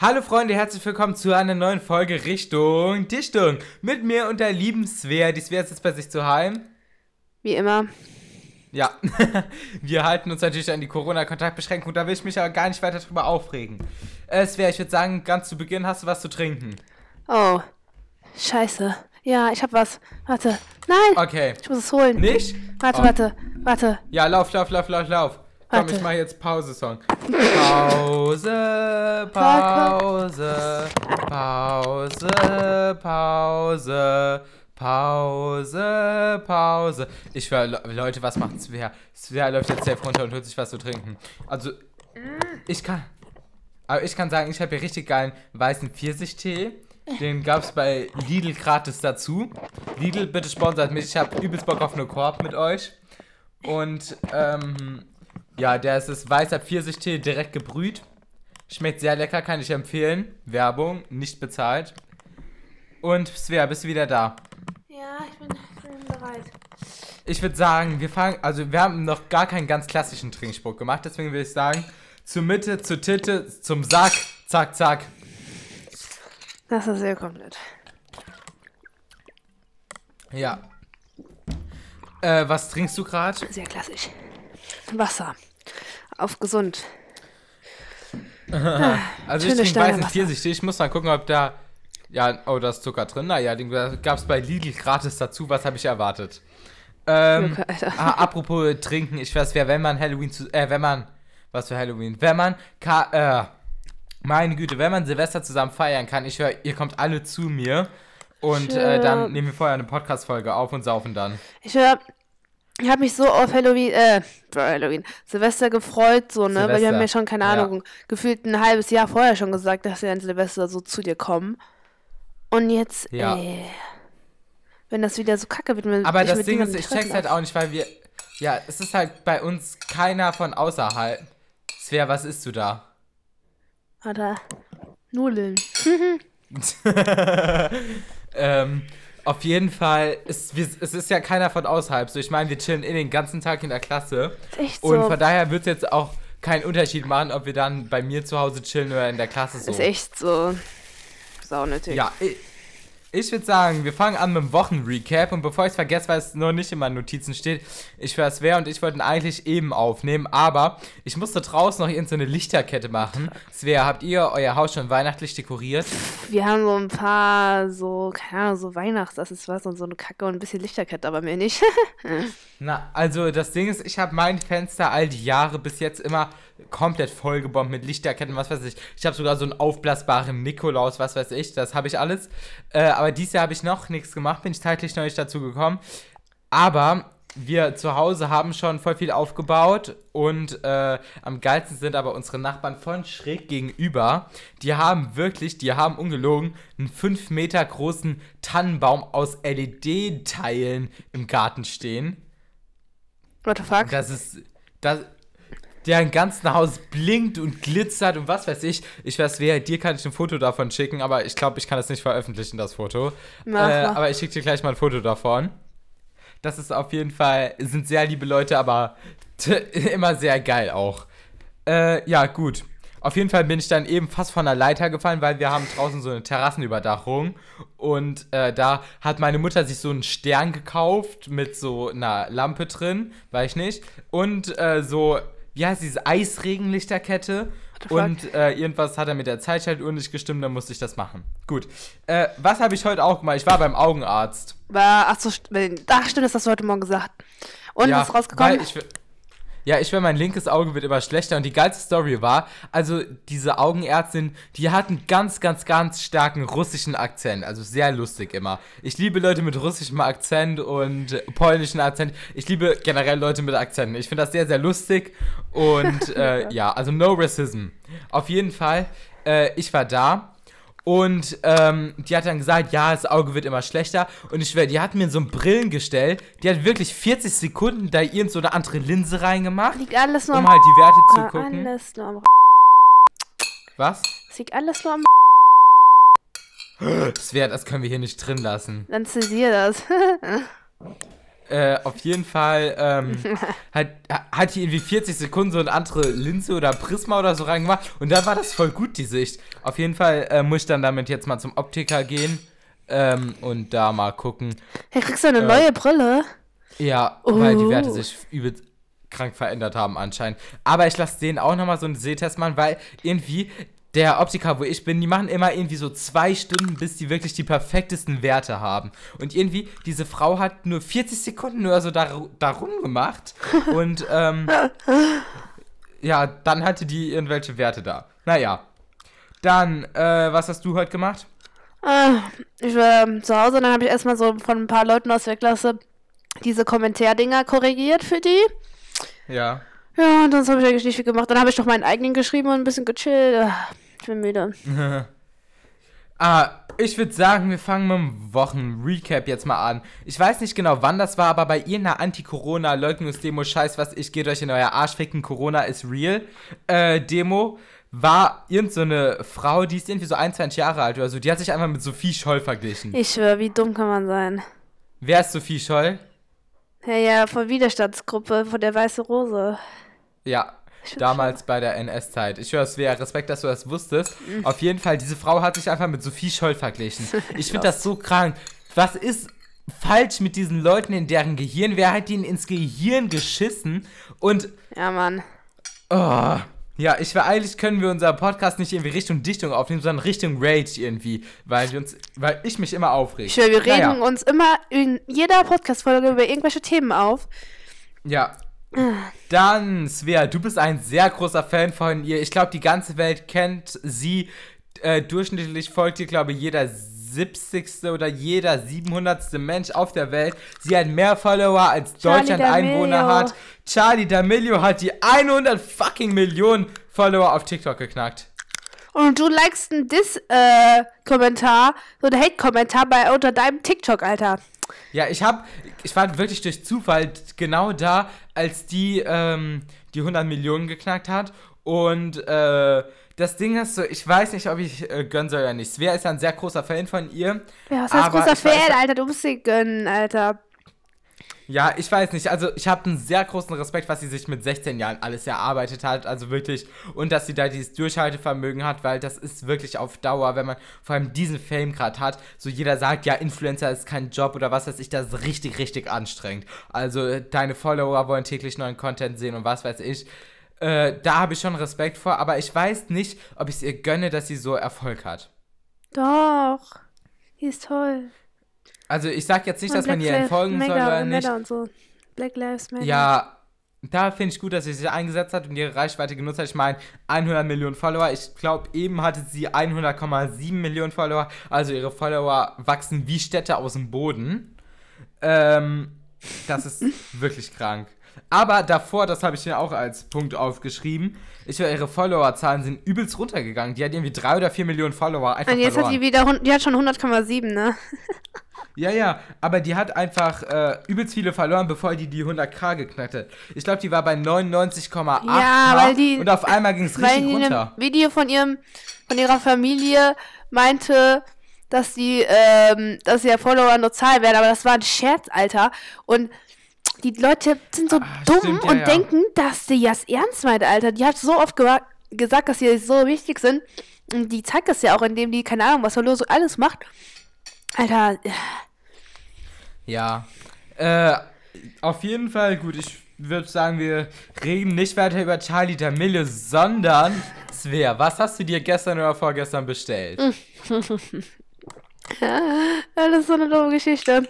Hallo Freunde, herzlich willkommen zu einer neuen Folge Richtung Dichtung. Mit mir und der lieben Svea. Die Svea ist jetzt bei sich zu Heim. Wie immer. Ja, wir halten uns natürlich an die Corona-Kontaktbeschränkung. Da will ich mich aber gar nicht weiter drüber aufregen. Äh, Svea, ich würde sagen, ganz zu Beginn hast du was zu trinken. Oh, scheiße. Ja, ich hab was. Warte. Nein! Okay. Ich muss es holen. Nicht? Warte, Oh. warte, warte. Ja, lauf, lauf, lauf, lauf, lauf. Komm, Warte. ich mache jetzt Pause-Song. Pause, Pause, Pause, Pause, Pause, Pause. Ich war, Leute, was macht Svea? Svea läuft jetzt safe runter und holt sich was zu trinken. Also, ich kann, aber ich kann sagen, ich habe hier richtig geilen weißen Pfirsichtee. Den gab es bei Lidl gratis dazu. Lidl, bitte sponsert mich. Ich habe übelst Bock auf eine Korb mit euch. Und ähm, ja, der ist das weißer Pfirsichtee direkt gebrüht. Schmeckt sehr lecker, kann ich empfehlen. Werbung, nicht bezahlt. Und Svea, bist du wieder da? Ja, ich bin, bereit. Ich würde sagen, wir fangen, also wir haben noch gar keinen ganz klassischen Trinkspruch gemacht, deswegen würde ich sagen, zur Mitte, zur Titte, zum Sack, zack, zack. Das ist sehr komplett. Ja. Äh, was trinkst du gerade? Sehr klassisch. Wasser. Auf gesund. Also ich trinke weißen. Pfirsich. Ich muss mal gucken, ob da. Ja, oh, da ist Zucker drin. Naja, den gab es bei Lidl gratis dazu. Was habe ich erwartet? Ähm, ah, apropos trinken, ich weiß, wer, wenn man Halloween zu. Äh, wenn man. Was für Halloween? Wenn man. Ka äh, meine Güte, wenn man Silvester zusammen feiern kann, ich höre, ihr kommt alle zu mir. Und äh, dann nehmen wir vorher eine Podcast-Folge auf und saufen dann. Ich hör, ich habe mich so auf Halloween, äh, Halloween, Silvester gefreut, so, ne? Weil wir Silvester, haben mir schon, keine ja. Ahnung, gefühlt ein halbes Jahr vorher schon gesagt, dass wir an Silvester so zu dir kommen. Und jetzt, Ja. ey, wenn das wieder so kacke wird, mit, Aber das Ding ist, ich check's halt auch nicht, weil wir. Ja, es ist halt bei uns keiner von außerhalb. Svea, was isst du da? Alter, Nudeln. ähm, auf jeden Fall, ist, wir, es ist ja keiner von außerhalb. So, ich meine, wir chillen in den ganzen Tag in der Klasse. Ist echt Und so. von daher wird es jetzt auch keinen Unterschied machen, ob wir dann bei mir zu Hause chillen oder in der Klasse so. Ist echt so saunötig. Ja, ich, würde sagen, wir fangen an mit dem Wochenrecap. Und bevor ich es vergesse, weil es noch nicht in meinen Notizen steht, ich wäre Svea und ich wollten eigentlich eben aufnehmen, aber ich musste draußen noch irgendeine Lichterkette machen. Svea, habt ihr euer Haus schon weihnachtlich dekoriert? Wir haben so ein paar, so, keine Ahnung, so Weihnachtsaccessoires und so eine Kacke und ein bisschen Lichterkette, aber mehr nicht. Na, also das Ding ist, ich habe mein Fenster all die Jahre bis jetzt immer komplett vollgebombt mit Lichterketten, was weiß ich. Ich habe sogar so einen aufblasbaren Nikolaus, was weiß ich, das habe ich alles. Äh, aber dieses Jahr habe ich noch nichts gemacht, bin ich zeitlich noch nicht dazu gekommen. Aber wir zu Hause haben schon voll viel aufgebaut und äh, am geilsten sind aber unsere Nachbarn von schräg gegenüber. Die haben wirklich, die haben ungelogen einen 5 Meter großen Tannenbaum aus LED-Teilen im Garten stehen. What the fuck? Das ist. Das, deren ganzen Haus blinkt und glitzert und was weiß ich. Ich weiß, wer, dir kann ich ein Foto davon schicken, aber ich glaube, ich kann das nicht veröffentlichen, das Foto. Mach, äh, mach. aber ich schicke dir gleich mal ein Foto davon. Das ist auf jeden Fall, sind sehr liebe Leute, aber immer sehr geil auch. Äh, ja, gut. Auf jeden Fall bin ich dann eben fast von der Leiter gefallen, weil wir haben draußen so eine Terrassenüberdachung. Und äh, da hat meine Mutter sich so einen Stern gekauft mit so einer Lampe drin, weiß ich nicht. Und äh, so, wie heißt diese Eisregenlichterkette. Und äh, irgendwas hat er mit der Zeitschaltuhr nicht gestimmt, dann musste ich das machen. Gut. Äh, was habe ich heute auch gemacht? Ich war beim Augenarzt. War, ach so, ach stimmt, das hast du heute Morgen gesagt. Und, was ist rausgekommen? Weil ich, ja, ich will, mein linkes Auge wird immer schlechter. Und die geilste Story war, also diese Augenärztin, die hat einen ganz, ganz, ganz starken russischen Akzent. Also sehr lustig immer. Ich liebe Leute mit russischem Akzent und polnischem Akzent. Ich liebe generell Leute mit Akzenten. Ich finde das sehr, sehr lustig. Und äh, ja, also no racism. Auf jeden Fall, äh, ich war da. Und ähm, die hat dann gesagt, ja, das Auge wird immer schlechter. Und ich schwör, die hat mir so ein Brillengestell, die hat wirklich 40 Sekunden da irgend so eine andere Linse reingemacht, liegt alles nur um am halt die Werte zu Ah, gucken. Alles nur am Was? Es liegt alles nur am Das wäre, das können wir hier nicht drin lassen. Dann zensier das. Äh, auf jeden Fall ähm, hat, hat die irgendwie 40 Sekunden so eine andere Linse oder Prisma oder so reingemacht und dann war das voll gut, die Sicht. Auf jeden Fall äh, muss ich dann damit jetzt mal zum Optiker gehen ähm, und da mal gucken. Hey, kriegst du eine neue Brille? Ja, weil die Oh. Werte sich übel krank verändert haben anscheinend. Aber ich lasse denen auch nochmal so einen Sehtest machen, weil irgendwie der Optiker, wo ich bin, die machen immer irgendwie so zwei Stunden, bis die wirklich die perfektesten Werte haben. Und irgendwie, diese Frau hat nur 40 Sekunden nur so dar darum gemacht. Und ähm, ja, dann hatte die irgendwelche Werte da. Naja. Dann, äh, was hast du heute gemacht? Ah, ich war ähm, zu Hause und dann habe ich erstmal so von ein paar Leuten aus der Klasse diese Kommentardinger korrigiert für die. Ja. Ja, und sonst habe ich eigentlich nicht viel gemacht. Dann habe ich noch meinen eigenen geschrieben und ein bisschen gechillt. Ah, Ich bin müde. Ah, ich würde sagen, wir fangen mit dem Wochen-Recap jetzt mal an. Ich weiß nicht genau, wann das war, aber bei irgendeiner Anti-Corona-Leugnungsdemo, scheiß was, ich geht euch in euer Arsch ficken, Corona ist real, äh, Demo, war irgend so eine Frau, die ist irgendwie so 21 Jahre alt oder so, die hat sich einfach mit Sophie Scholl verglichen. Ich schwör, wie dumm kann man sein? Wer ist Sophie Scholl? Ja, ja, von Widerstandsgruppe, von der Weiße Rose. Ja, damals bei der NS-Zeit. Ich höre es wäre Respekt, dass du das wusstest. Auf jeden Fall, diese Frau hat sich einfach mit Sophie Scholl verglichen. Ich finde das so krank. Was ist falsch mit diesen Leuten in deren Gehirn? Wer hat ihnen ins Gehirn geschissen? Und, Ja, Mann. oh, ja, ich will eigentlich können wir unser Podcast nicht irgendwie Richtung Dichtung aufnehmen, sondern Richtung Rage irgendwie, weil wir uns, weil ich mich immer aufrege. Ich schwör, wir regen Naja. uns immer in jeder Podcast-Folge über irgendwelche Themen auf. Ja. Dann, Svea, du bist ein sehr großer Fan von ihr. Ich glaube, die ganze Welt kennt sie. Äh, durchschnittlich folgt ihr, glaube ich, jeder 70. oder jeder 700. Mensch auf der Welt. Sie hat mehr Follower als Deutschland Einwohner hat. Charlie D'Amelio hat die 100 fucking Millionen Follower auf TikTok geknackt. Und du likest einen Diss-Kommentar, so einen Hate-Kommentar bei unter deinem TikTok, Alter. Ja, ich hab, ich war wirklich durch Zufall genau da, als die ähm, die 100 Millionen geknackt hat. Und äh, das Ding ist so, ich weiß nicht, ob ich äh, gönnen soll oder nicht. Svea ist ja ein sehr großer Fan von ihr. Ja, was heißt großer Fan, Alter? Du musst sie gönnen, Alter. Ja, ich weiß nicht. Also ich habe einen sehr großen Respekt, was sie sich mit 16 Jahren alles erarbeitet hat. Also wirklich. Und dass sie da dieses Durchhaltevermögen hat, weil das ist wirklich auf Dauer, wenn man vor allem diesen Fame gerade hat. So jeder sagt, ja, Influencer ist kein Job oder was weiß ich, das ist richtig, richtig anstrengend. Also deine Follower wollen täglich neuen Content sehen und was weiß ich. Äh, da habe ich schon Respekt vor, aber ich weiß nicht, ob ich es ihr gönne, dass sie so Erfolg hat. Doch. Die ist toll. Also ich sag jetzt nicht, dass man ihr entfolgen soll oder nicht. Matter und so. Black Lives Matter. Ja, da finde ich gut, dass sie sich eingesetzt hat und ihre Reichweite genutzt hat. Ich meine, 100 Millionen Follower. Ich glaube, eben hatte sie 100,7 Millionen Follower. Also ihre Follower wachsen wie Städte aus dem Boden. Ähm, das ist wirklich krank. Aber davor, das habe ich mir auch als Punkt aufgeschrieben, ich höre, ihre Followerzahlen sind übelst runtergegangen. Die hat irgendwie 3 oder 4 Millionen Follower einfach Und jetzt verloren. hat die wieder, die hat schon 100,7, ne? Ja, ja, aber die hat einfach äh, übelst viele verloren, bevor die die 100k geknackt hat. Ich glaube, die war bei 99,8 Ja, weil die- und auf einmal ging es richtig die in einem runter. Video von ihrem, von ihrer Familie meinte, dass die, ähm, dass ihr Follower nur Zahlen werden, aber das war ein Scherz, Alter. Und die Leute sind so Ah, dumm stimmt, ja, und ja. denken, dass sie das ernst meint, Alter. Die hat so oft ge gesagt, dass sie so wichtig sind. Und die zeigt das ja auch, indem die, keine Ahnung, was Verlor so alles macht. Alter, Ja. Äh, auf jeden Fall, gut, ich würde sagen, wir reden nicht weiter über Charlie D'Amelio, sondern Svea, was hast du dir gestern oder vorgestern bestellt? das ist so eine dumme Geschichte.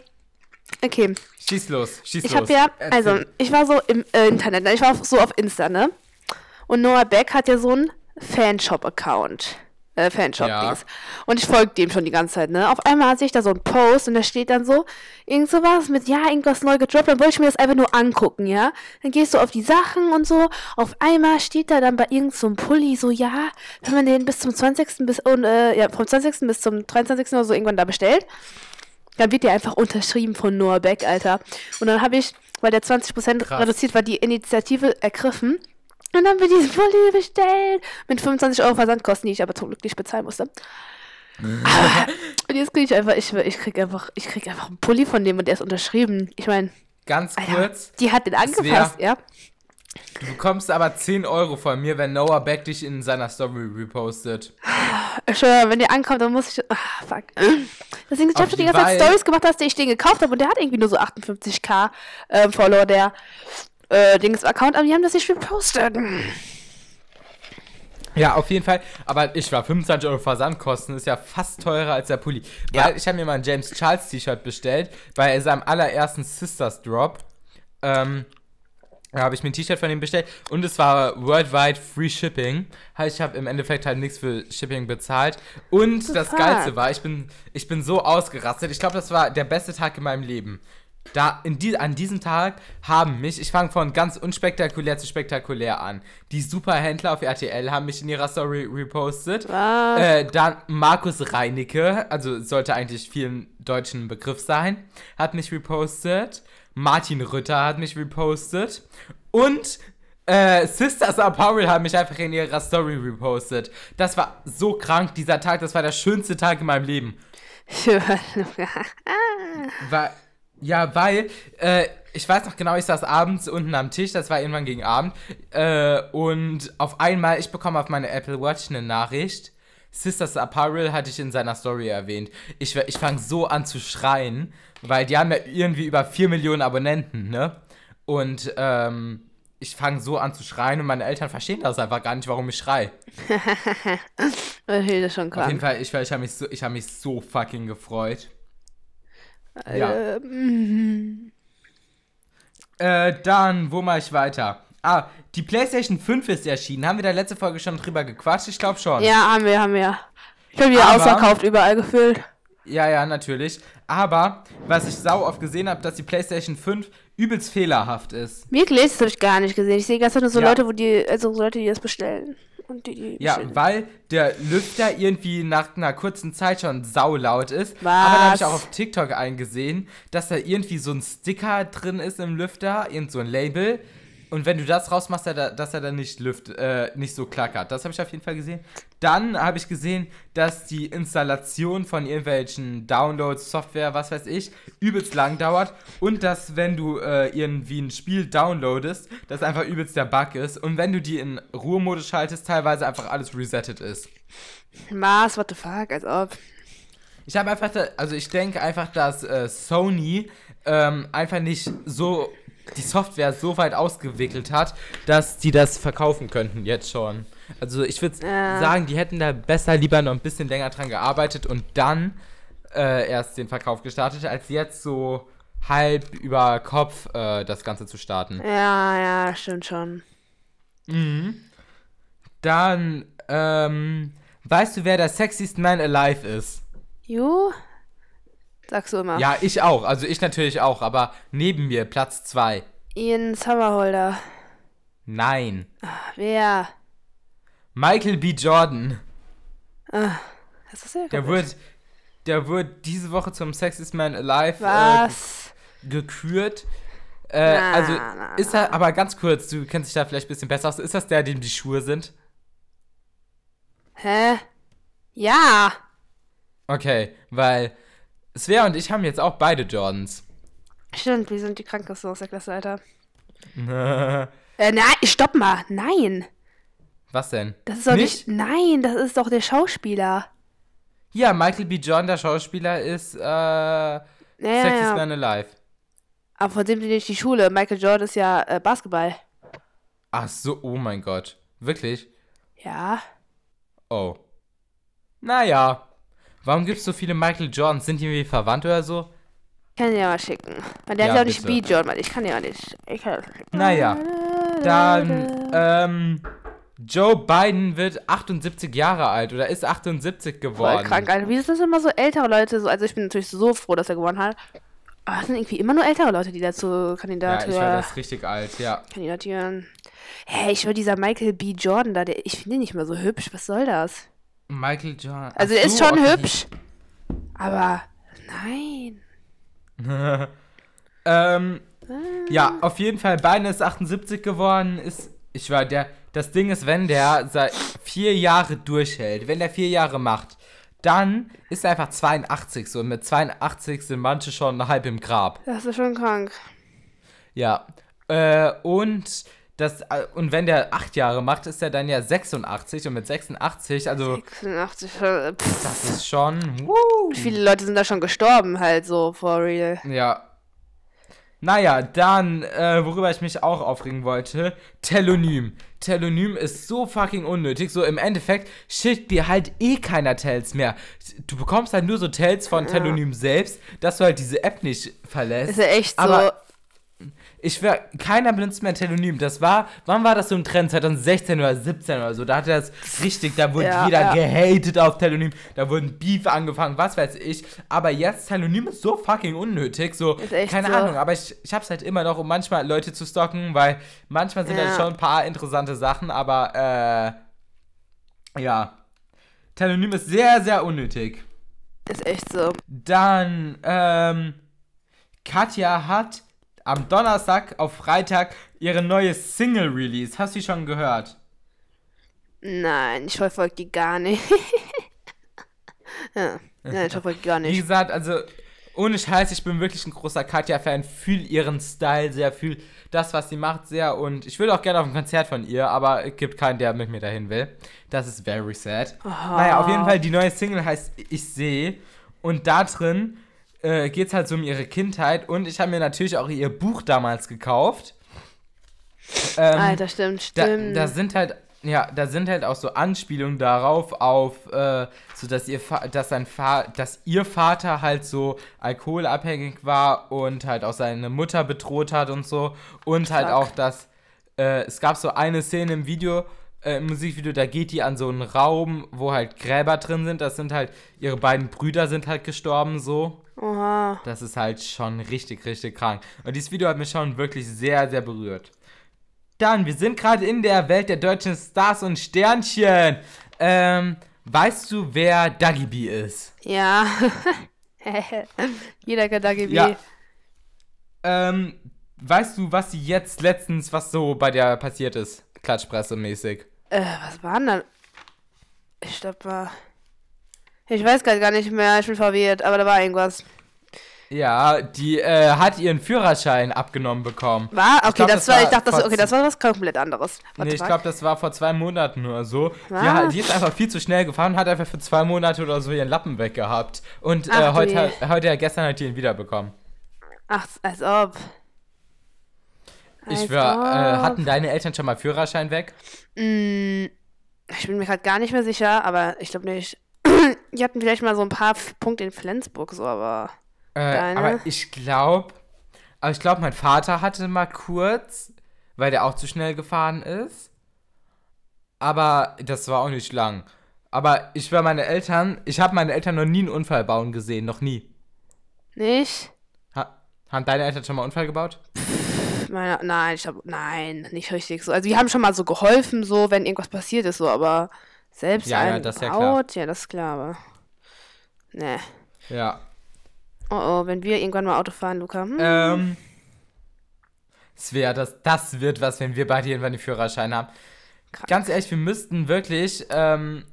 Okay, Schieß los, schieß Ich los. habe ja, Erzähl. also ich war so im äh, Internet, ne? ich war auf, so auf Insta, ne? Und Noah Beck hat ja so einen Fanshop-Account. Äh, Fanshop-Dings. Und ich folge dem schon die ganze Zeit, ne? Auf einmal sehe ich da so einen Post und da steht dann so, irgend sowas mit, ja, irgendwas neu gedroppt, dann wollte ich mir das einfach nur angucken, ja? Dann gehst du auf die Sachen und so, auf einmal steht da dann bei irgend so einem Pulli so, ja, wenn man den bis zum 20. bis, und, äh, ja, vom 20. bis zum 23. oder so irgendwann da bestellt, dann wird der einfach unterschrieben von Noah Beck, Alter. Und dann habe ich, weil der 20% Krass. reduziert war, die Initiative ergriffen. Und dann wird diesen Pulli bestellt. Mit 25 Euro Versandkosten, die ich aber zum Glück nicht bezahlen musste. Aber- und jetzt kriege ich einfach, ich, ich krieg einfach, ich krieg einfach einen Pulli von dem und der ist unterschrieben. Ich meine, ganz Alter, kurz. die hat den angepasst, ja. Du bekommst aber 10 Euro von mir, wenn Noah Beck dich in seiner Story repostet. Schwör, wenn der ankommt, dann muss ich. Ah, fuck. Deswegen, ich Auf hab schon die ganze Zeit Stories gemacht, dass ich den gekauft habe und der hat irgendwie nur so 58k ähm, Follower, der äh, Dings-Account, aber die haben das nicht repostet. Ja, auf jeden Fall. Aber ich war 25 Euro Versandkosten, ist ja fast teurer als der Pulli. Ja. Weil ich habe mir mal ein James Charles T-Shirt bestellt, bei seinem allerersten Sisters Drop. Ähm, da habe ich mir ein T-Shirt von ihm bestellt und es war worldwide free shipping. Heißt, ich habe im Endeffekt halt nichts für Shipping bezahlt. Und das? Geilste war, ich bin, ich bin so ausgerastet. Ich glaube, das war der beste Tag in meinem Leben. Da, in die, an diesem Tag haben mich, ich fange von ganz unspektakulär zu spektakulär an. Die Superhändler auf RTL haben mich in ihrer Story repostet. Äh, dann Markus Reinecke, also sollte eigentlich vielen deutschen Begriff sein, hat mich repostet. Martin Rütter hat mich repostet. Und äh, Sisters Apparel haben mich einfach in ihrer Story repostet. Das war so krank, dieser Tag. Das war der schönste Tag in meinem Leben. Weil, ja, weil, äh, ich weiß noch genau, ich saß abends unten am Tisch, das war irgendwann gegen Abend, äh, und auf einmal, ich bekomme auf meine Apple Watch eine Nachricht. Sisters Apparel hatte ich in seiner Story erwähnt. Ich, ich fange so an zu schreien, weil die haben ja irgendwie über 4 Millionen Abonnenten, ne? Und, ähm, ich fange so an zu schreien und meine Eltern verstehen das einfach gar nicht, warum ich schreie. das ist schon Auf jeden krank. Fall, ich, ich habe mich, so, ich hab mich so fucking gefreut. Ja. Äh, mm, Äh, dann, wo mache ich weiter? Ah, die PlayStation 5 ist erschienen. Haben wir da letzte Folge schon drüber gequatscht? Ich glaube schon. ja, haben wir, haben wir. Ich habe wieder Aber- ausverkauft, überall gefüllt. ja, ja, natürlich. Aber, was ich sau oft gesehen habe, dass die PlayStation 5 übelst fehlerhaft ist. Wirklich? Das habe ich gar nicht gesehen. Ich sehe ganz nur so Ja. Leute, wo die, also so Leute, die das bestellen. Und die, die Ja, bestellen. weil der Lüfter irgendwie nach einer kurzen Zeit schon saulaut ist. Was? Aber da habe ich auch auf TikTok eingesehen, dass da irgendwie so ein Sticker drin ist im Lüfter, irgend so ein Label. Und wenn du das rausmachst, dass er, dann nicht, lüft, äh, nicht so klackert. Das habe ich auf jeden Fall gesehen. Dann habe ich gesehen, dass die Installation von irgendwelchen Downloads, Software, was weiß ich, übelst lang dauert. Und dass, wenn du äh, irgendwie ein Spiel downloadest, das einfach übelst der Bug ist. Und wenn du die in Ruhemodus schaltest, teilweise einfach alles resettet ist. Was? What the fuck? Als ob. Ich habe einfach, also ich denke einfach, dass äh, Sony ähm, einfach nicht so die Software so weit ausgewickelt hat, dass die das verkaufen könnten jetzt schon. Also ich würde Ja. sagen, die hätten da besser lieber noch ein bisschen länger dran gearbeitet und dann äh, erst den Verkauf gestartet, als jetzt so halb über Kopf äh, das Ganze zu starten. Ja, ja, stimmt schon. Dann, ähm, weißt du, wer der sexiest man alive ist? You? Sagst du immer. Ja, ich auch. Also ich natürlich auch, aber neben mir Platz 2. Ian Summerholder. Nein. Wer? Michael B. Jordan. Was ist das Der wird, der wird diese Woche zum Sexiest Man Alive äh, Was? gekürt. Äh, Na, also na, ist er, aber ganz kurz, du kennst dich da vielleicht ein bisschen besser aus. Ist das der, dem die Schuhe sind? Hä? Ja. Okay, weil Svea und ich haben jetzt auch beide Jordans. Stimmt, wir sind die krankesten aus der Klasse, Alter. Äh, nein, stopp mal. Nein. Was denn? Das ist doch nicht? Nein, das ist doch der Schauspieler. Ja, Michael B. Jordan, der Schauspieler, ist äh, Ja, Sexiest ja, ja. Man Alive. Aber von dem bin ich die Schule. Michael Jordan ist ja äh, Basketball. Ach so, oh mein Gott. Wirklich? Ja. Oh. Naja. Warum gibt es so viele Michael Jordans? Sind die irgendwie verwandt oder so? Kann dir ja mal schicken. Der Ja, hat ja auch nicht. Speed Jordan, weil ich kann ja nicht. Ich kann Naja. Dann, ähm, Joe Biden wird 78 Jahre alt oder ist 78 Voll geworden. krank, Alter. Wie ist das immer so ältere Leute? So, also ich bin natürlich so froh, dass er gewonnen hat. Aber es sind irgendwie immer nur ältere Leute, die dazu Ja, Kandidatur ich war das richtig alt, ja. kandidatieren. Hä, ich höre dieser Michael B. Jordan da, der, ich finde ihn nicht mehr so hübsch. Was soll das? Michael Jordan. Also er ist schon hübsch. Aber nein. Ähm, ja, auf jeden Fall, Biden ist 78 geworden, ist, ich war der, das Ding ist, wenn der seit vier Jahre durchhält, wenn der vier Jahre macht, dann ist er einfach 82 so und mit 82 sind manche schon halb im Grab. Das ist schon krank. Ja. Äh, und das, äh, und wenn der acht Jahre macht, ist er dann ja 86 und mit 86, also 86, äh, pff, das ist schon. Woo. viele Leute sind da schon gestorben, halt so, for real. Ja. Naja, dann, äh, worüber ich mich auch aufregen wollte, Telonym. Telonym ist so fucking unnötig. So im Endeffekt schickt dir halt eh keiner Tells mehr. Du bekommst halt nur so Tells von Telonym selbst, dass du halt diese App nicht verlässt. Ist ja echt so. Aber ich wäre, keiner benutzt mehr Telonym. Das war, wann war das so ein Trend? 2016 oder 17 oder so. Da hat das richtig, da wurde Ja, jeder ja. gehatet auf Telonym. Da wurden Beef angefangen, was weiß ich. Aber jetzt, Telonym ist so fucking unnötig. So, keine so. Ahnung. Aber ich, ich hab's halt immer noch, um manchmal Leute zu stalken, weil manchmal sind Ja. halt schon ein paar interessante Sachen, aber, äh, ja. Telonym ist sehr, sehr unnötig. Ist echt so. Dann, ähm, Katja hat am Donnerstag auf Freitag ihre neue Single release. Hast du die schon gehört? Nein, ich verfolge die gar nicht. ja. Nein, ich verfolge die gar Wie nicht. gesagt, also ohne Scheiß, ich bin wirklich ein großer Katja-Fan, fühle ihren Style sehr, fühle das, was sie macht, sehr und ich würde auch gerne auf ein Konzert von ihr, aber es gibt keinen, der mit mir dahin will. Das ist very sad. Naja, auf jeden Fall, die neue Single heißt Ich sehe und da drin äh, geht es halt so um ihre Kindheit und ich habe mir natürlich auch ihr Buch damals gekauft. Ähm, Alter, stimmt, da, stimmt. da sind halt, ja, da sind halt auch so Anspielungen darauf, auf, äh, so dass ihr, dass sein Fa dass ihr Vater halt so alkoholabhängig war und halt auch seine Mutter bedroht hat und so. Und halt Fuck. auch, dass, äh, es gab so eine Szene im Video, äh, im Musikvideo, da geht die an so einen Raum, wo halt Gräber drin sind. Das sind halt, ihre beiden Brüder sind halt gestorben, so. Oha. Das ist halt schon richtig, richtig krank. Und dieses Video hat mich schon wirklich sehr, sehr berührt. Dann, wir sind gerade in der Welt der deutschen Stars und Sternchen. Ähm, weißt du, wer Dagi B ist? Ja. Jeder kennt AGB. Ja. Ähm, weißt du, was sie jetzt letztens, was so bei der passiert ist? Klatschpresse-mäßig. Äh, was war denn dann? Ich glaube, war. Ich weiß grad gar nicht mehr, ich bin verwirrt, aber da war irgendwas. Ja, die äh, hat ihren Führerschein abgenommen bekommen. War? Okay, glaub, das, das war, ich dachte, das, okay, das war was komplett anderes. Warte Nee, ich glaube, das war vor zwei Monaten oder so. Die, hat- die ist einfach viel zu schnell gefahren und hat einfach für zwei Monate oder so ihren Lappen weggehabt. Und äh, Ach heute, heute, gestern hat die ihn wiederbekommen. Ach, als ob. Ich war, äh, hatten deine Eltern schon mal Führerschein weg? Mm, ich bin mir gerade gar nicht mehr sicher, aber ich glaube nicht. Die hatten vielleicht mal so ein paar Punkte in Flensburg, so, aber. Äh, Deine? aber ich glaube, aber ich glaube, mein Vater hatte mal kurz, weil der auch zu schnell gefahren ist. Aber das war auch nicht lang. Aber ich war meine Eltern, ich habe meine Eltern noch nie einen Unfall bauen gesehen, noch nie. Nicht? Ha, haben deine Eltern schon mal einen Unfall gebaut? Meine, nein, ich glaube, nein, nicht richtig so. Also, die haben schon mal so geholfen, so, wenn irgendwas passiert ist, so, aber selbst Ja, ja, ein das ist ja klar. Ja, das ist klar, aber. Nee. Ja. Oh oh, wenn wir irgendwann mal Auto fahren, Luca. Hm, Ähm. Es wäre das, das wird was, wenn wir beide irgendwann den Führerschein haben. Krank. Ganz ehrlich, wir müssten wirklich, ähm,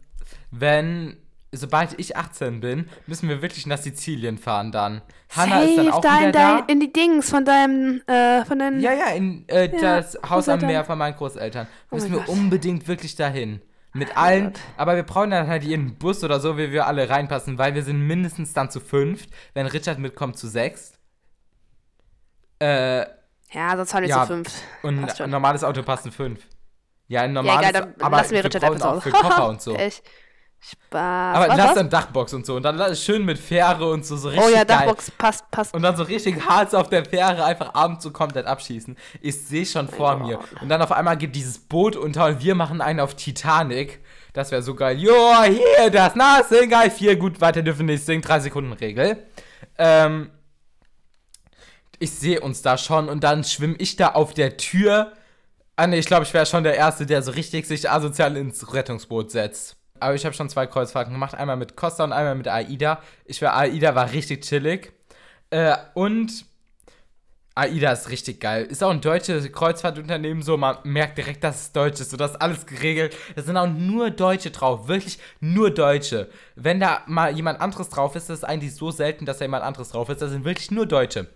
wenn, sobald ich 18 bin, müssen wir wirklich nach Sizilien fahren dann. Hanna ist dann auch da wieder in, da. in die Dings von deinem, äh, von deinen. Ja, ja, in äh, Ja, das Haus am. Meer von meinen Großeltern. Oh müssen wir Gott. unbedingt wirklich dahin. Mit allen, Gott. aber wir brauchen dann halt ihren Bus oder so, wie wir alle reinpassen, weil wir sind mindestens dann zu fünft. Wenn Richard mitkommt, zu sechs. Äh, Ja, sonst wir Ja, zu fünf. und ein normales Auto passen fünf. Ja, ein Ja, normales, egal, dann aber lassen wir Richard auch für. Koffer und so. Echt? Spaß. Aber was, lass was? dann Dachbox und so. Und dann schön mit Fähre und so, so richtig Oh ja, geil. Dachbox passt, passt. Und dann so richtig hart auf der Fähre einfach abends so komplett abschießen. Ich sehe schon vor mir. Und dann auf einmal geht dieses Boot unter und wir machen einen auf Titanic. Das wäre so geil. Jo, hier, das, na, sing geil. Vier, gut, weiter dürfen nicht singen. Drei Sekunden Regel. Ähm, ich sehe uns da schon und dann schwimme ich da auf der Tür. Ah, nee, ich glaube, ich wäre schon der Erste, der so richtig sich asozial ins Rettungsboot setzt. Aber ich habe schon zwei Kreuzfahrten gemacht. Einmal mit Costa und einmal mit AIDA. Ich war, AIDA war richtig chillig. Äh, und AIDA ist richtig geil. Ist auch ein deutsches Kreuzfahrtunternehmen, so man merkt direkt, dass es deutsch ist. So, das ist alles geregelt. Da sind auch nur Deutsche drauf. Wirklich nur Deutsche. Wenn da mal jemand anderes drauf ist, das ist eigentlich so selten, dass da jemand anderes drauf ist. Da sind wirklich nur Deutsche.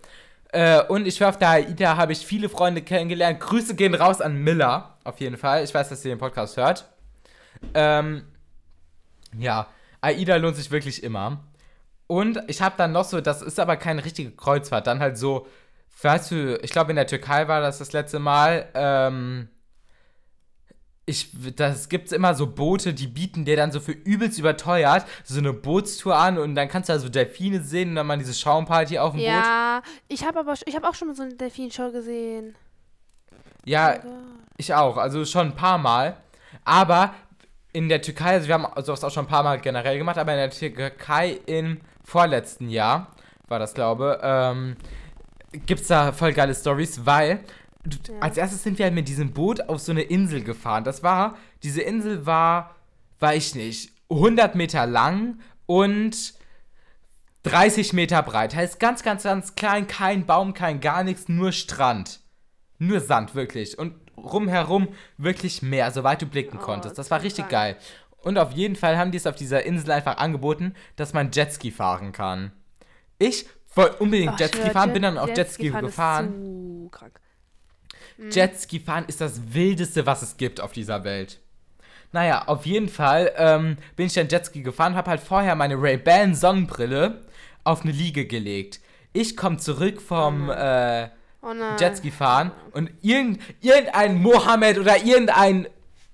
Äh, und ich war auf der AIDA, habe ich viele Freunde kennengelernt. Grüße gehen raus an Miller, auf jeden Fall. Ich weiß, dass ihr den Podcast hört. Ähm, ja, AIDA lohnt sich wirklich immer. Und ich habe dann noch so, das ist aber keine richtige Kreuzfahrt, dann halt so, weißt du, ich glaube in der Türkei war das das letzte Mal, ähm, ich, das gibt's immer so Boote, die bieten dir dann so für übelst überteuert so eine Bootstour an und dann kannst du da so Delfine sehen und dann mal diese Schaumparty auf dem ja, Boot. Ja, ich habe aber ich habe auch schon mal so eine Delfinshow gesehen. Ja, oh ich auch, also schon ein paar Mal. Aber in der Türkei, also wir haben sowas auch schon ein paar Mal generell gemacht, aber in der Türkei im vorletzten Jahr war das, glaube ähm, gibt's da voll geile Stories, weil ja. als erstes sind wir halt mit diesem Boot auf so eine Insel gefahren. Das war, diese Insel war, weiß ich nicht, 100 Meter lang und 30 Meter breit. Heißt ganz, ganz, ganz klein, kein Baum, kein gar nichts, nur Strand. Nur Sand, wirklich. Und rumherum wirklich Meer, soweit du blicken oh, konntest. Das war richtig geil. Und auf jeden Fall haben die es auf dieser Insel einfach angeboten, dass man Jetski fahren kann. Ich wollte unbedingt oh, Jetski fahren, bin dann auch Jetski, Jetski gefahren. Ist krank. Mhm. Jetski fahren ist das Wildeste, was es gibt auf dieser Welt. Naja, auf jeden Fall ähm, bin ich dann Jetski gefahren, habe halt vorher meine Ray-Ban Sonnenbrille auf eine Liege gelegt. Ich komme zurück vom oh äh, oh Jetski fahren und irgend, irgendein Mohammed oder irgendein,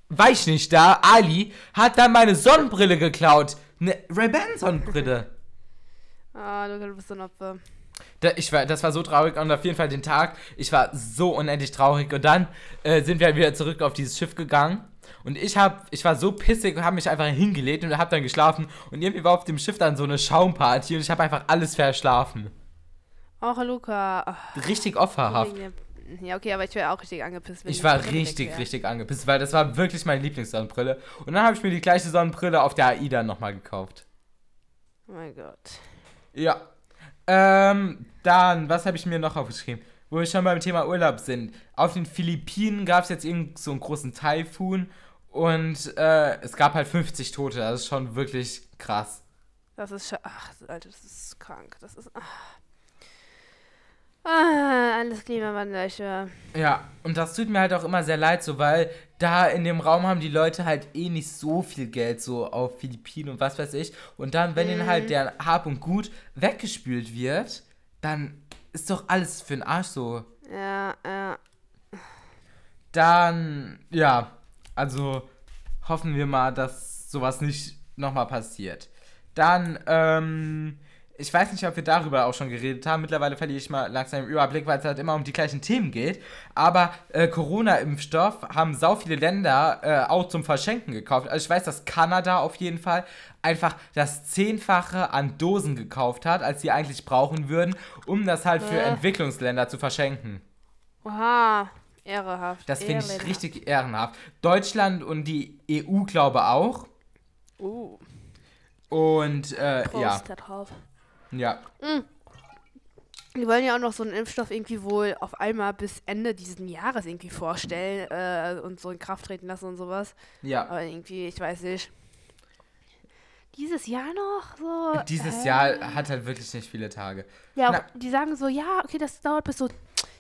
weiß ich nicht da, Ali, hat dann meine Sonnenbrille geklaut. Eine Ray-Ban Sonnenbrille. Ah, du bist ein Opfer. Da, ich war, das war so traurig und auf jeden Fall den Tag, ich war so unendlich traurig und dann äh, sind wir wieder zurück auf dieses Schiff gegangen und ich hab, ich war so pissig und habe mich einfach hingelegt und habe dann geschlafen und irgendwie war auf dem Schiff dann so eine Schaumparty und ich habe einfach alles verschlafen. Och, Luca. Ach. Richtig opferhaft. Ja, okay, aber ich wäre auch richtig angepisst. ich war richtig, richtig angepisst, weil das war wirklich meine Lieblingssonnenbrille. Und dann habe ich mir die gleiche Sonnenbrille auf der AIDA nochmal gekauft. Oh mein Gott. Ja, ähm, dann, was habe ich mir noch aufgeschrieben? Wo wir schon beim Thema Urlaub sind. Auf den Philippinen gab es jetzt irgend so einen großen Taifun und äh, es gab halt 50 Tote. Das ist schon wirklich krass. Das ist schon, ach, Alter, das ist krank. Das ist, ach. Ah, alles Klimawandel. Ja, und das tut mir halt auch immer sehr leid, so, weil da in dem Raum haben die Leute halt eh nicht so viel Geld, so auf Philippinen und was weiß ich. Und dann, wenn mhm. ihnen halt mhm. der Hab und Gut weggespült wird, dann ist doch alles für den Arsch so. Ja, ja. Dann, ja, also hoffen wir mal, dass sowas nicht nochmal passiert. Dann, ähm, ich weiß nicht, ob wir darüber auch schon geredet haben. Mittlerweile verliere ich mal langsam den Überblick, weil es halt immer um die gleichen Themen geht. Aber äh, Corona-Impfstoff haben sau viele Länder äh, auch zum Verschenken gekauft. Also ich weiß, dass Kanada auf jeden Fall einfach das Zehnfache an Dosen gekauft hat, als sie eigentlich brauchen würden, um das halt für äh. Entwicklungsländer zu verschenken. Oha, ehrenhaft. Das finde ich richtig ehrenhaft. Deutschland und die EU glaube auch. Uh. Und äh, Prost ja. Darauf. Ja. Mhm. Die wollen ja auch noch so einen Impfstoff irgendwie wohl auf einmal bis Ende dieses Jahres irgendwie vorstellen äh, und so in Kraft treten lassen und sowas. Ja. Aber irgendwie, ich weiß nicht. Dieses Jahr noch so. Dieses äh, Jahr hat halt wirklich nicht viele Tage. Ja, Na, die sagen so, ja, okay, das dauert bis so,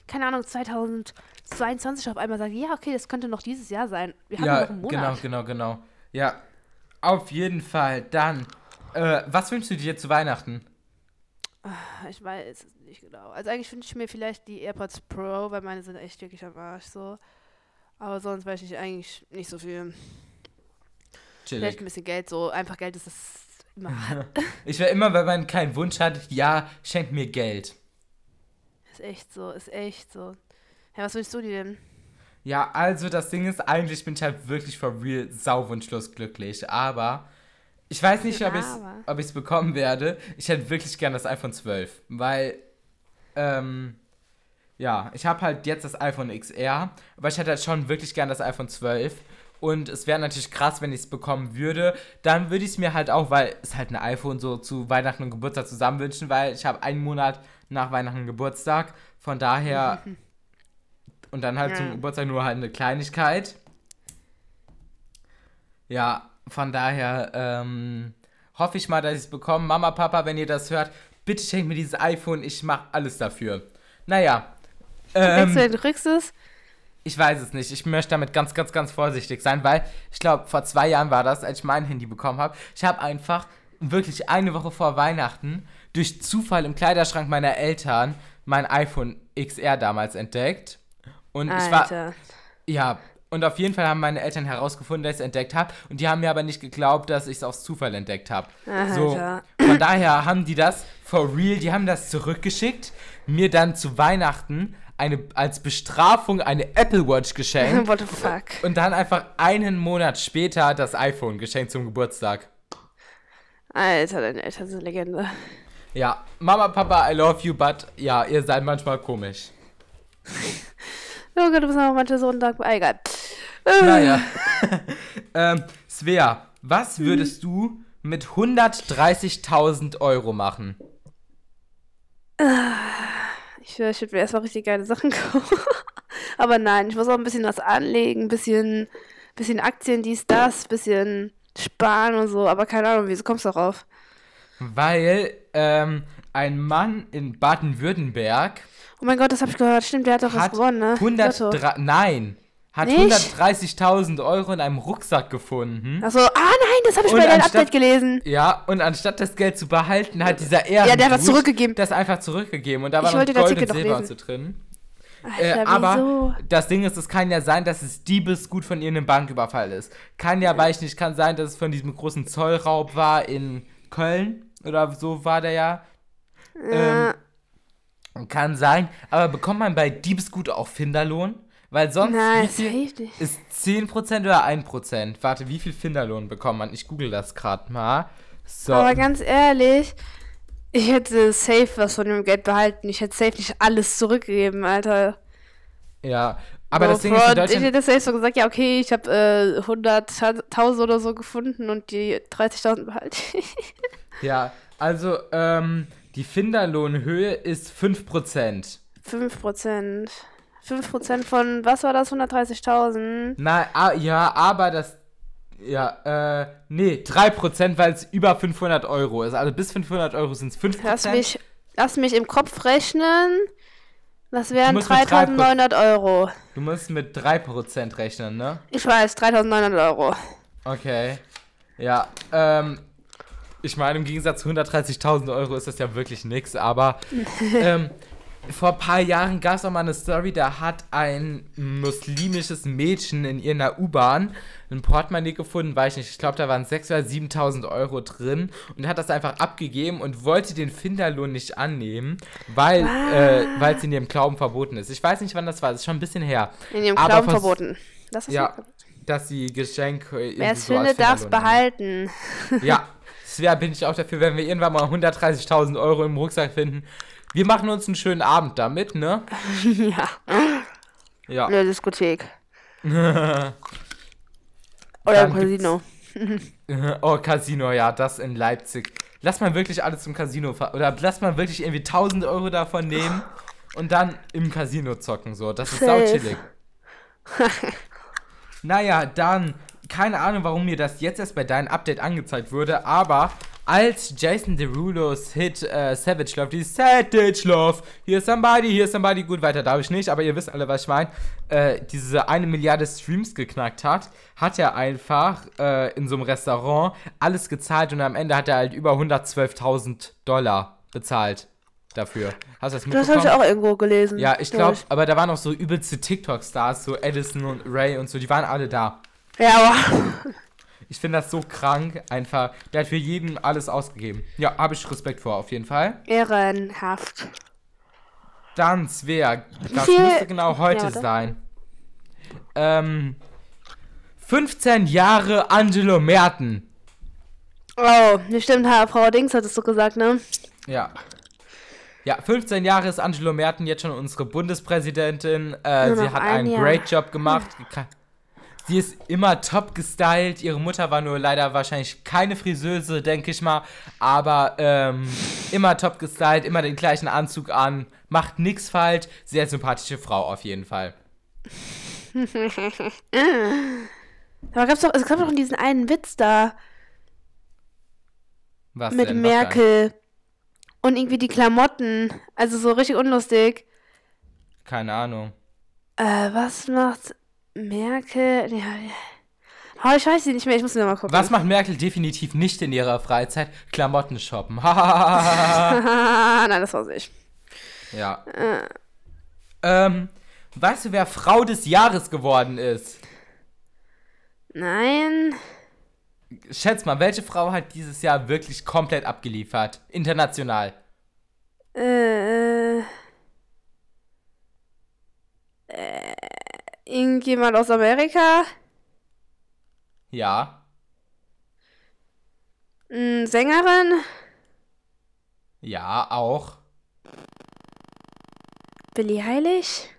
keine Ahnung, 2022 auf einmal sagen, ja, okay, das könnte noch dieses Jahr sein. Wir haben ja, noch einen Monat. Genau, genau, genau. Ja, auf jeden Fall. Dann, äh, was wünschst du dir zu Weihnachten? Ah, ich weiß es nicht genau. Also eigentlich wünsche ich mir vielleicht die AirPods Pro, weil meine sind echt wirklich am Arsch so. Aber sonst weiß ich eigentlich nicht so viel. Chillig. Vielleicht ein bisschen Geld, so einfach Geld ist das immer. ich wäre immer, wenn man keinen Wunsch hat, ja, schenkt mir Geld. Ist echt so, ist echt so. Ja, was willst du dir denn? Ja, also das Ding ist, eigentlich bin ich halt wirklich for real sauwunschlos glücklich, aber ich weiß nicht, ob ich es bekommen werde. Ich hätte wirklich gern das iPhone 12, weil, ähm, ja, ich habe halt jetzt das iPhone XR, aber ich hätte halt schon wirklich gern das iPhone 12. Und es wäre natürlich krass, wenn ich es bekommen würde. Dann würde ich es mir halt auch, weil es halt ein iPhone so zu Weihnachten und Geburtstag zusammen wünschen, weil ich habe einen Monat nach Weihnachten Geburtstag. Von daher. und dann halt ja. zum Geburtstag nur halt eine Kleinigkeit. Ja, von daher ähm, hoffe ich mal, dass ich es bekomme. Mama, Papa, wenn ihr das hört, bitte schenkt mir dieses iPhone. Ich mache alles dafür. Naja. Ähm, du kriegst es? ich weiß es nicht. Ich möchte damit ganz, ganz, ganz vorsichtig sein, weil ich glaube, vor zwei Jahren war das, als ich mein Handy bekommen habe. Ich habe einfach wirklich eine Woche vor Weihnachten durch Zufall im Kleiderschrank meiner Eltern mein iPhone XR damals entdeckt. Und ich war, Alter. ja, und auf jeden Fall haben meine Eltern herausgefunden, dass ich es entdeckt habe. Und die haben mir aber nicht geglaubt, dass ich es aus Zufall entdeckt habe. So, von daher haben die das for real, die haben das zurückgeschickt, mir dann zu Weihnachten eine, als Bestrafung eine Apple Watch geschenkt. What the fuck? und dann einfach einen Monat später das iPhone geschenkt zum Geburtstag. Alter, deine Eltern sind Legende. Ja, Mama, Papa, I love you, but ja, ihr seid manchmal komisch. Oh Gott, du bist aber manchmal so undankbar. Ah, Egal. Naja. ähm, Svea, was würdest du mit 130.000 Euro machen? Ich, ich würde mir erstmal richtig geile Sachen kaufen. aber nein, ich muss auch ein bisschen was anlegen, ein bisschen, bisschen Aktien, dies, das, bisschen sparen und so. Aber keine Ahnung, wieso kommst du darauf? Weil ähm, ein Mann in Baden-Württemberg Oh mein Gott, das habe ich gehört. Stimmt, der hat doch was gewonnen, ne? 100 Lotto. nein, hat Nicht? 130.000 Euro in einem Rucksack gefunden. Achso, ah nein, das habe ich Und bei deinem Update gelesen. Ja, und anstatt das Geld zu behalten, hat dieser Ehren Ja, der hat zurückgegeben. Das einfach zurückgegeben und da Ich war noch wollte das Gold und noch Silber so drin. Alter, Äh, aber wieso? das Ding ist, es kann ja sein, dass es Diebesgut von ihr in einem Banküberfall ist. Kann ja, weiß ich nicht, kann sein, dass es von diesem großen Zollraub war in Köln oder so war der ja. Ähm, kann sein, aber bekommt man bei Diebesgut auch Finderlohn? Weil sonst safe nicht. ist 10% oder 1%? Warte, wie viel Finderlohn bekommt man? Ich google das gerade mal. So. Aber ganz ehrlich, ich hätte safe was von dem Geld behalten. Ich hätte safe nicht alles zurückgegeben, Alter. ja, aber so, das Ding ist in Bro, ich Deutschland hätte safe so gesagt, ja, okay, ich habe äh, 100.000 oder so gefunden und die 30.000 behalte ich. Ja, also ähm, die Finderlohnhöhe ist 5%. 5%. 5% von, was war das, 130.000? Na, ah, ja, aber das. Ja, äh, nee, 3%, weil es über 500 Euro ist. Also bis 500 Euro sind es 5%. Lass mich, lass mich im Kopf rechnen. Das wären musst mit 3.900 Euro. Du musst mit 3% rechnen, ne? Ich weiß, 3.900 Euro. Okay. Ja, ähm. Ich meine, im Gegensatz zu 130.000 Euro ist das ja wirklich nix, aber ähm, vor ein paar Jahren gab es auch mal eine Story, da hat ein muslimisches Mädchen in ihrer U-Bahn ein Portemonnaie gefunden, weiß ich nicht, ich glaube, da waren 6.000 oder 7.000 Euro drin und hat das einfach abgegeben und wollte den Finderlohn nicht annehmen, weil äh, weil es in ihrem Glauben verboten ist. Ich weiß nicht, wann das war, das ist schon ein bisschen her. In ihrem Aber Glauben verboten. Das ist Ja, dass sie Geschenke Wer es so findet, darf es behalten. Ja, Svea bin ich auch dafür, wenn wir irgendwann mal 130.000 Euro im Rucksack finden. Wir machen uns einen schönen Abend damit, ne? ja. Ja. In der Diskothek. Oder im Casino. Oh, Casino, ja, das in Leipzig. Lass mal wirklich alles zum Casino fahren. Oder lass mal wirklich irgendwie 1000 Euro davon nehmen und dann im Casino zocken, so. Das ist sau chillig. naja, dann, keine Ahnung, warum mir das jetzt erst bei deinem Update angezeigt wurde, aber als Jason Derulos Hit äh, Savage Love, die Savage Love, hier somebody, hier somebody, gut, weiter darf ich nicht, aber ihr wisst alle, was ich meine, äh, diese eine Milliarde Streams geknackt hat, hat er einfach äh, in so einem Restaurant alles gezahlt und am Ende hat er halt über 112.000 Dollar bezahlt dafür. Hast du das Das mitbekommen? habe ich auch irgendwo gelesen. Ja, ich glaube, aber da waren auch so übelste TikTok-Stars, so Edison und Ray und so, die waren alle da. Ja, aber. Ich finde das so krank, einfach. Der hat für jeden alles ausgegeben. Ja, habe ich Respekt vor, auf jeden Fall. Ehrenhaft. Dann, Svea, das viel- müsste genau heute Ja, sein. Ähm, 15 Jahre Angelo Merten. Oh, das stimmt, Frau Dings hattest du gesagt, ne? Ja. Ja, 15 Jahre ist Angelo Merten jetzt schon unsere Bundespräsidentin. Äh, sie hat ein einen Jahr. great Job gemacht. Sie ist immer top gestylt. Ihre Mutter war nur leider wahrscheinlich keine Friseuse, denke ich mal. Aber ähm, immer top gestylt, immer den gleichen Anzug an. Macht nix falsch. Sehr sympathische Frau auf jeden Fall. Aber gab's doch, es gab doch diesen einen Witz da Was mit denn? Merkel und irgendwie die Klamotten. Also so richtig unlustig. Keine Ahnung. Äh, was macht Merkel? Ja, oh, ich weiß sie nicht mehr, ich muss mir mal gucken. Was macht Merkel definitiv nicht in ihrer Freizeit? Klamotten shoppen. Nein, das war's nicht. Ja. Äh. Ähm, weißt du, wer Frau des Jahres geworden ist? Nein. Schätz mal, welche Frau hat dieses Jahr wirklich komplett abgeliefert? International. Äh. äh irgendjemand aus Amerika? Ja. Hm, Sängerin? Ja, auch. Billy Heilig?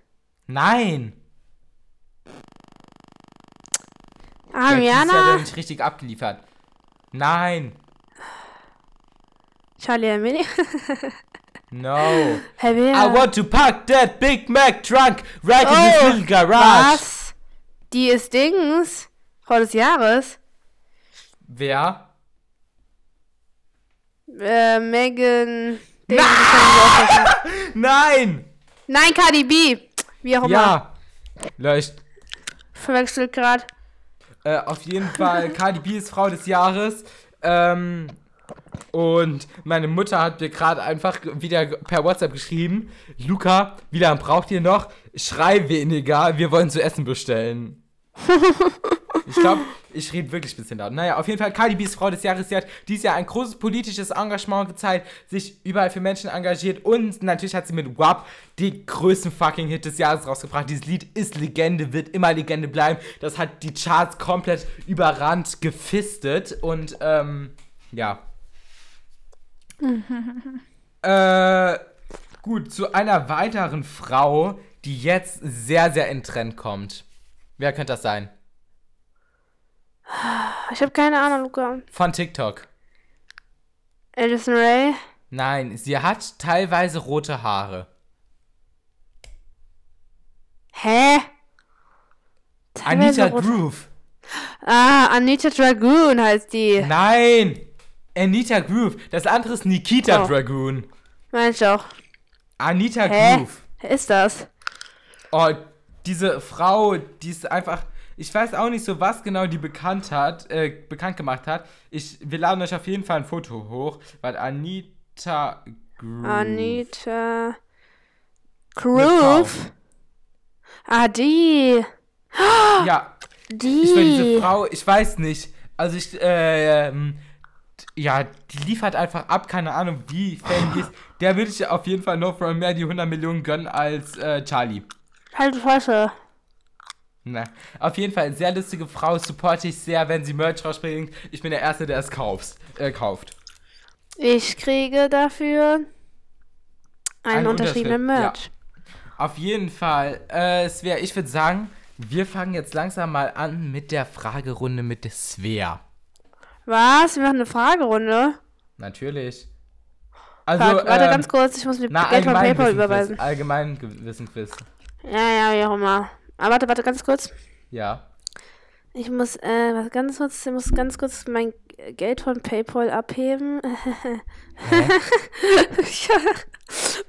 Nein. Ariana? Ja, ja nicht richtig abgeliefert. Nein. Charlie Emily? no. Hey, wer? I want to park that Big Mac trunk right oh, in this oh, little garage. Was? Die ist Dings. Frau des Jahres. Wer? Äh, Megan. Nein! Nein! Nein, Cardi B. Wie auch immer. Ja. Leucht. Verwechselt gerade. Äh, auf jeden Fall, Cardi B ist Frau des Jahres. Ähm, und meine Mutter hat mir gerade einfach wieder per WhatsApp geschrieben: Luca, wie lange braucht ihr noch? Schrei weniger, wir wollen zu essen bestellen. ich glaube, ich rede wirklich ein bisschen laut. Naja, auf jeden Fall, Cardi B ist Frau des Jahres. Sie hat dieses Jahr ein großes politisches Engagement gezeigt, sich überall für Menschen engagiert und natürlich hat sie mit WAP die größten fucking Hit des Jahres rausgebracht. Dieses Lied ist Legende, wird immer Legende bleiben. Das hat die Charts komplett überrannt, gefistet und, ähm, ja. Äh, gut, zu einer weiteren Frau, die jetzt sehr, sehr in Trend kommt. Wer könnte das sein? Ich habe keine Ahnung, Luca. Von TikTok. Addison Ray? Nein, sie hat teilweise rote Haare. Hä? Teilweise Anita rote... Groove. Ah, Anita Dragoon heißt die. Nein! Anita Groove. Das andere ist Nikita oh. Dragoon. Meinst du auch? Anita Hä? Groove. Wer ist das? Oh, diese Frau, die ist einfach. Ich weiß auch nicht so, was genau die bekannt hat, äh, bekannt gemacht hat. Ich, wir laden euch auf jeden Fall ein Foto hoch, weil Anita Groove. Anita Groove. Ah, die. Ja. Die. Ich will diese Frau, ich weiß nicht. Also ich, äh, ähm, ja, die liefert einfach ab, keine Ahnung, wie Fan die ist. Der würde ich auf jeden Fall noch mehr die 100 Millionen gönnen als äh, Charlie. Halt Fresse. Na, auf jeden Fall, sehr lustige Frau, supporte ich sehr, wenn sie Merch rausbringt. Ich bin der Erste, der es kauft. Äh, kauft. Ich kriege dafür einen Eine unterschriebenen Merch. Ja. Auf jeden Fall, äh, Svea, ich würde sagen, wir fangen jetzt langsam mal an mit der Fragerunde mit Svea. Was? Wir machen eine Fragerunde? Natürlich. Also, warte, warte ähm, ganz kurz, ich muss mir na, Geld von PayPal überweisen. Allgemein Gewissen-Quiz. Ja, ja, wie auch immer. Aber warte, warte, ganz kurz. Ja. Ich muss, äh, was ganz kurz, ich muss ganz kurz mein Geld von PayPal abheben. ja.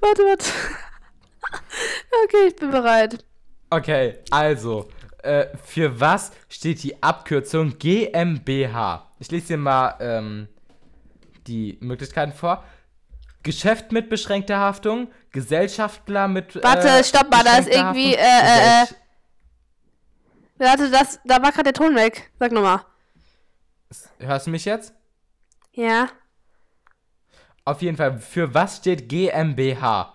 Warte, warte. okay, ich bin bereit. Okay, also, äh, für was steht die Abkürzung GmbH? Ich lese dir mal ähm, die Möglichkeiten vor. Geschäft mit beschränkter Haftung, Gesellschaftler mit. Warte, äh, stopp mal, da ist irgendwie. Äh, äh, äh, warte, das, da war gerade der Ton weg. Sag nochmal. Hörst du mich jetzt? Ja. Auf jeden Fall, für was steht GmbH?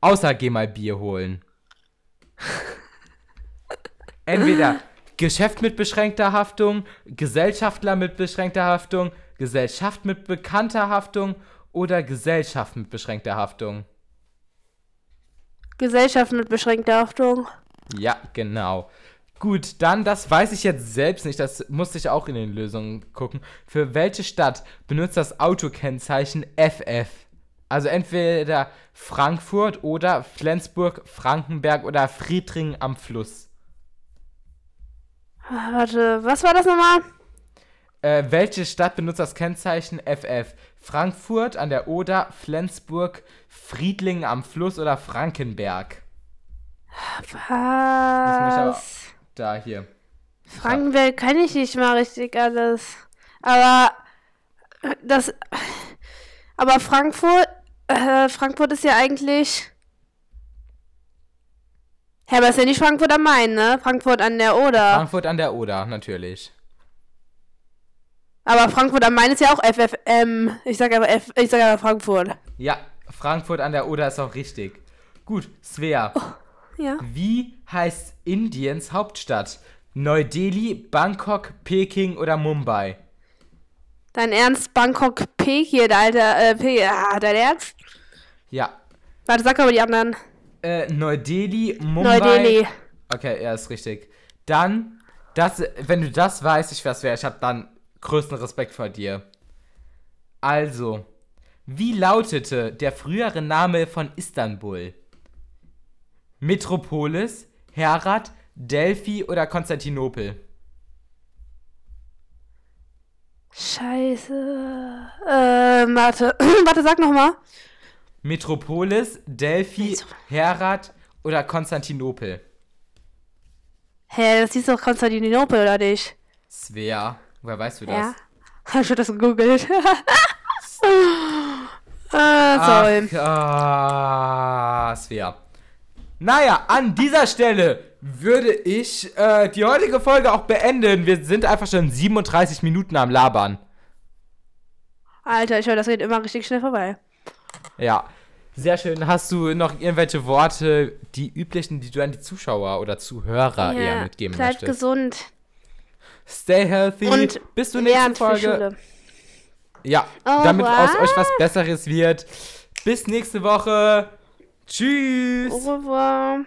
Außer geh mal Bier holen. Entweder Geschäft mit beschränkter Haftung, Gesellschaftler mit beschränkter Haftung, Gesellschaft mit bekannter Haftung oder Gesellschaft mit beschränkter Haftung? Gesellschaft mit beschränkter Haftung. Ja, genau. Gut, dann, das weiß ich jetzt selbst nicht, das musste ich auch in den Lösungen gucken. Für welche Stadt benutzt das Autokennzeichen FF? Also entweder Frankfurt oder Flensburg, Frankenberg oder Friedringen am Fluss. Warte, was war das nochmal? Äh, welche Stadt benutzt das Kennzeichen FF? Frankfurt an der Oder, Flensburg, Friedlingen am Fluss oder Frankenberg? Was? Da, hier. Frankenberg kann ich nicht mal richtig alles. Aber das. Aber Frankfurt. Äh, Frankfurt ist ja eigentlich. Ja, aber ist ja nicht Frankfurt am Main, ne? Frankfurt an der Oder. Frankfurt an der Oder, natürlich. Aber Frankfurt am Main ist ja auch FFM. Ich sag aber, F ich sag aber Frankfurt. Ja, Frankfurt an der Oder ist auch richtig. Gut, Svea. Oh, ja. Wie heißt Indiens Hauptstadt? Neu-Delhi, Bangkok, Peking oder Mumbai? Dein Ernst, Bangkok, Peking, Alter, äh, Peking, ah, dein Ernst? Ja. Warte, sag aber die anderen. Äh, Neu-Delhi, Mumbai. Neu-Delhi. Okay, ja, ist richtig. Dann, das, wenn du das weißt, ich weiß wer, ich hab dann größten Respekt vor dir. Also, wie lautete der frühere Name von Istanbul? Metropolis, Herat, Delphi oder Konstantinopel? Scheiße. Äh, warte. warte, sag nochmal. Metropolis, Delphi, Herat oder Konstantinopel? Hä, das ist doch Konstantinopel, oder nicht? Svea. Woher weißt du das? Ja. Hast du das gegoogelt? ah, sorry. Ach, ah, Svea. Naja, an dieser Stelle würde ich äh, die heutige Folge auch beenden. Wir sind einfach schon 37 Minuten am Labern. Alter, ich höre, das geht immer richtig schnell vorbei. Ja, sehr schön. Hast du noch irgendwelche Worte, die üblichen, die du an die Zuschauer oder Zuhörer ja, eher mitgeben bleibt möchtest? gesund. Stay healthy. Und bis zur nächsten Folge. Ja, oh, damit was? aus euch was Besseres wird. Bis nächste Woche. Tschüss. Au revoir.